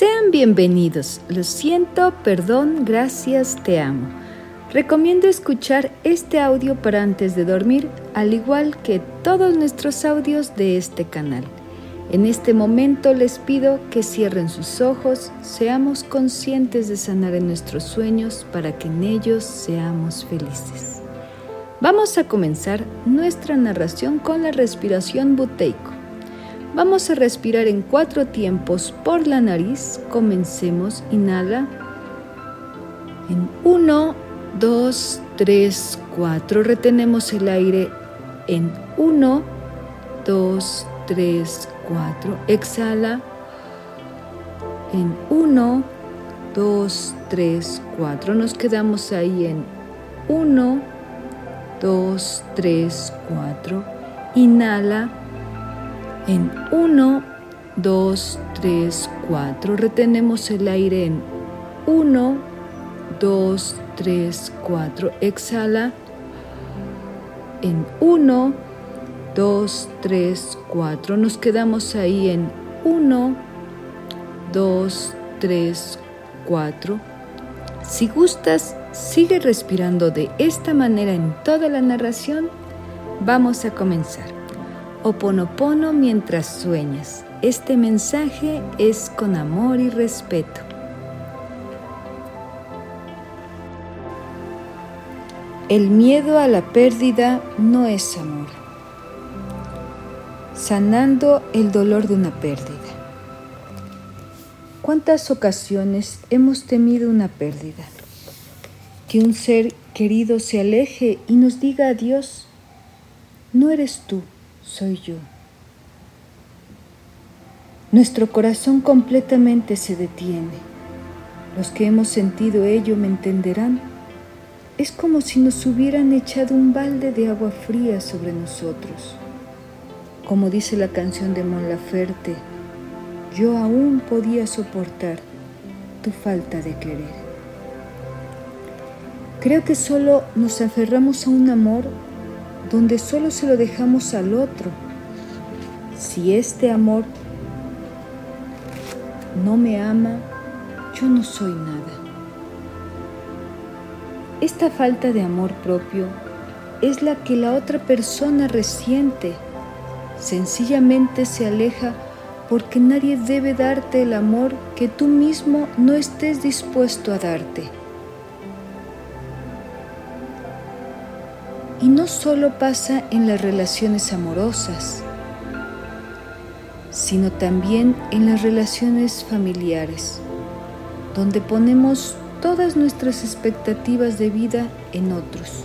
Sean bienvenidos. Lo siento, perdón, gracias, te amo. Recomiendo escuchar este audio para antes de dormir, al igual que todos nuestros audios de este canal. En este momento les pido que cierren sus ojos, seamos conscientes de sanar en nuestros sueños para que en ellos seamos felices. Vamos a comenzar nuestra narración con la respiración buteico. Vamos a respirar en cuatro tiempos por la nariz. Comencemos. Inhala. En uno, dos, tres, cuatro. Retenemos el aire en uno, dos, tres, cuatro. Exhala. En uno, dos, tres, cuatro. Nos quedamos ahí en uno, dos, tres, cuatro. Inhala en 1, 2, 3, 4. Retenemos el aire en 1, 2, 3, 4. Exhala en 1, 2, 3, 4. Nos quedamos ahí en 1, 2, 3, 4. Si gustas, sigue respirando de esta manera en toda la narración. Vamos a comenzar. Oponopono mientras sueñas. Este mensaje es con amor y respeto. El miedo a la pérdida no es amor. Sanando el dolor de una pérdida. ¿Cuántas ocasiones hemos temido una pérdida? Que un ser querido se aleje y nos diga adiós. No eres tú soy yo. Nuestro corazón completamente se detiene. Los que hemos sentido ello me entenderán. Es como si nos hubieran echado un balde de agua fría sobre nosotros. Como dice la canción de Mon Laferte, yo aún podía soportar tu falta de querer. Creo que solo nos aferramos a un amor donde solo se lo dejamos al otro. Si este amor no me ama, yo no soy nada. Esta falta de amor propio es la que la otra persona resiente. Sencillamente se aleja porque nadie debe darte el amor que tú mismo no estés dispuesto a darte. Y no solo pasa en las relaciones amorosas, sino también en las relaciones familiares, donde ponemos todas nuestras expectativas de vida en otros.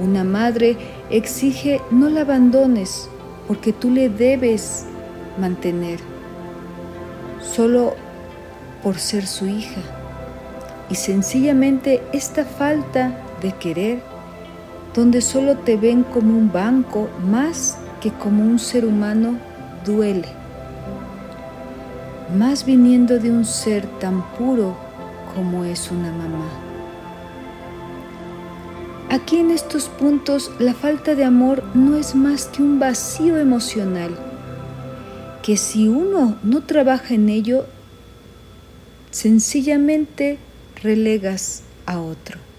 Una madre exige no la abandones porque tú le debes mantener, solo por ser su hija. Y sencillamente esta falta de querer donde solo te ven como un banco más que como un ser humano, duele. Más viniendo de un ser tan puro como es una mamá. Aquí en estos puntos la falta de amor no es más que un vacío emocional, que si uno no trabaja en ello, sencillamente relegas a otro.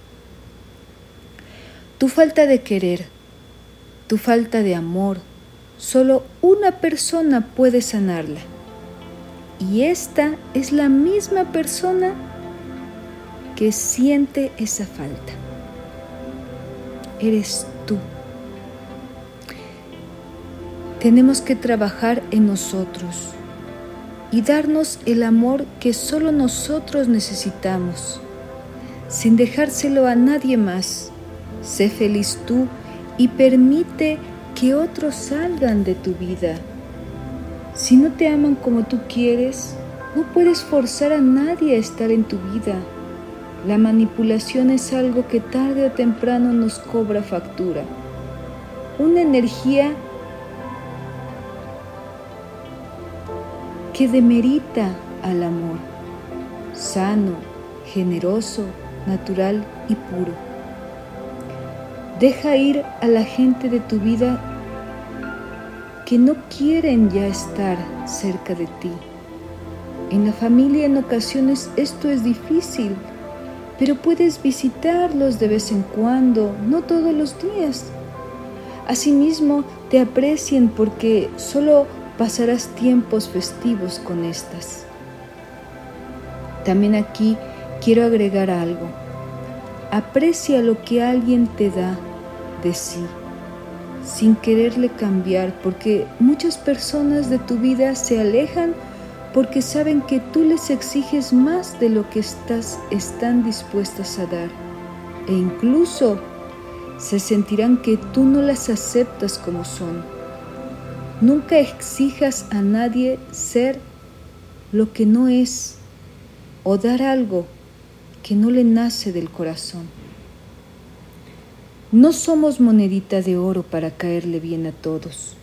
Tu falta de querer, tu falta de amor, solo una persona puede sanarla. Y esta es la misma persona que siente esa falta. Eres tú. Tenemos que trabajar en nosotros y darnos el amor que solo nosotros necesitamos, sin dejárselo a nadie más Sé feliz tú y permite que otros salgan de tu vida. Si no te aman como tú quieres, no puedes forzar a nadie a estar en tu vida. La manipulación es algo que tarde o temprano nos cobra factura. Una energía que demerita al amor, sano, generoso, natural y puro. Deja ir a la gente de tu vida que no quieren ya estar cerca de ti. En la familia en ocasiones esto es difícil, pero puedes visitarlos de vez en cuando, no todos los días. Asimismo, te aprecien porque solo pasarás tiempos festivos con estas. También aquí quiero agregar algo. Aprecia lo que alguien te da de sí, sin quererle cambiar, porque muchas personas de tu vida se alejan porque saben que tú les exiges más de lo que estás, están dispuestas a dar. E incluso se sentirán que tú no las aceptas como son. Nunca exijas a nadie ser lo que no es o dar algo que no le nace del corazón. No somos monedita de oro para caerle bien a todos.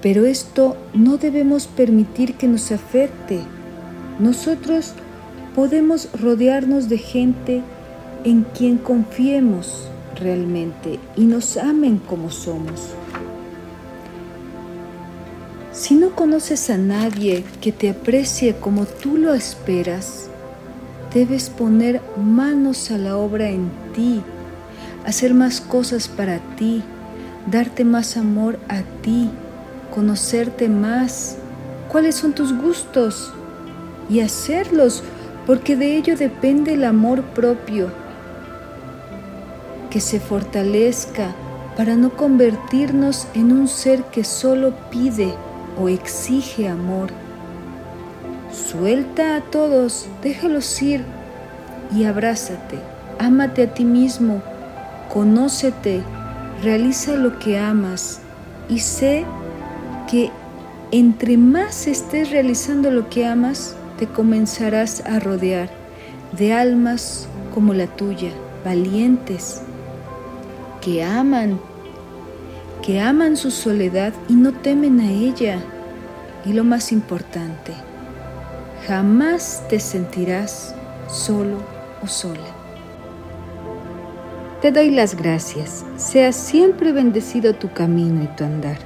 Pero esto no debemos permitir que nos afecte. Nosotros podemos rodearnos de gente en quien confiemos realmente y nos amen como somos. Si no conoces a nadie que te aprecie como tú lo esperas, debes poner manos a la obra en ti, hacer más cosas para ti, darte más amor a ti, conocerte más, cuáles son tus gustos y hacerlos, porque de ello depende el amor propio, que se fortalezca para no convertirnos en un ser que solo pide o exige amor. Suelta a todos, déjalos ir y abrázate, ámate a ti mismo, conócete, realiza lo que amas y sé que entre más estés realizando lo que amas, te comenzarás a rodear de almas como la tuya, valientes, que aman, que aman su soledad y no temen a ella. Y lo más importante, jamás te sentirás solo o sola. Te doy las gracias, sea siempre bendecido tu camino y tu andar.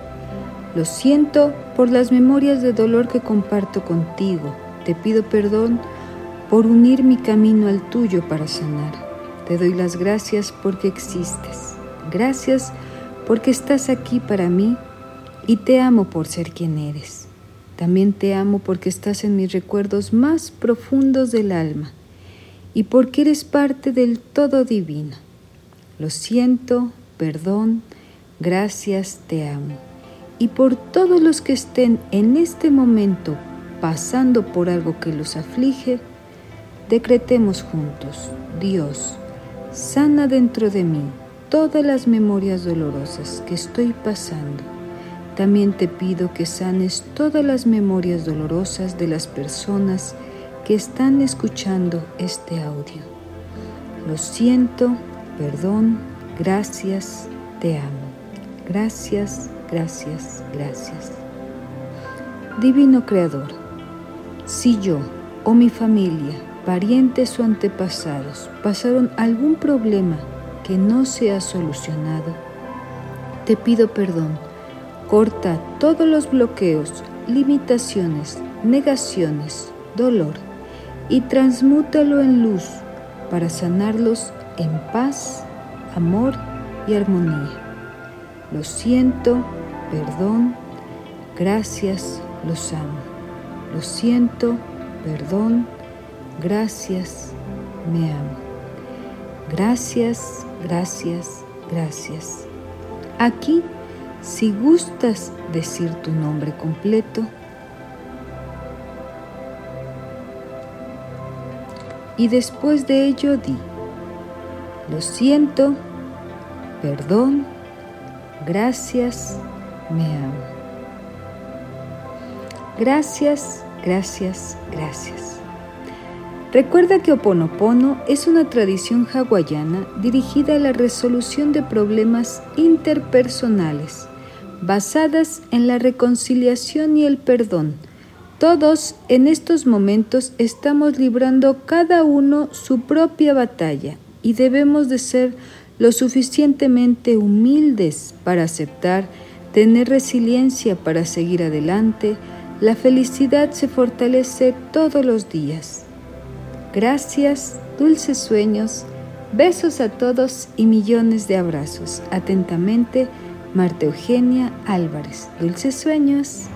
Lo siento por las memorias de dolor que comparto contigo. Te pido perdón por unir mi camino al tuyo para sanar. Te doy las gracias porque existes. Gracias porque estás aquí para mí y te amo por ser quien eres. También te amo porque estás en mis recuerdos más profundos del alma y porque eres parte del todo divino. Lo siento, perdón, gracias, te amo y por todos los que estén en este momento pasando por algo que los aflige, decretemos juntos, Dios, sana dentro de mí todas las memorias dolorosas que estoy pasando. También te pido que sanes todas las memorias dolorosas de las personas que están escuchando este audio. Lo siento, perdón, gracias, te amo. Gracias, gracias, gracias. Divino Creador, si yo o mi familia, parientes o antepasados pasaron algún problema que no se ha solucionado, te pido perdón. Corta todos los bloqueos, limitaciones, negaciones, dolor y transmútalo en luz para sanarlos en paz, amor y armonía. Lo siento, perdón, gracias, los amo. Lo siento, perdón, gracias, me amo. Gracias, gracias, gracias. Aquí, si gustas decir tu nombre completo, y después de ello di, lo siento, perdón, gracias, me amo. Gracias, gracias, gracias. Recuerda que Oponopono es una tradición hawaiana dirigida a la resolución de problemas interpersonales, basadas en la reconciliación y el perdón. Todos en estos momentos estamos librando cada uno su propia batalla y debemos de ser lo suficientemente humildes para aceptar, tener resiliencia para seguir adelante, la felicidad se fortalece todos los días. Gracias, dulces sueños, besos a todos y millones de abrazos. Atentamente, Marta Eugenia Álvarez. Dulces sueños.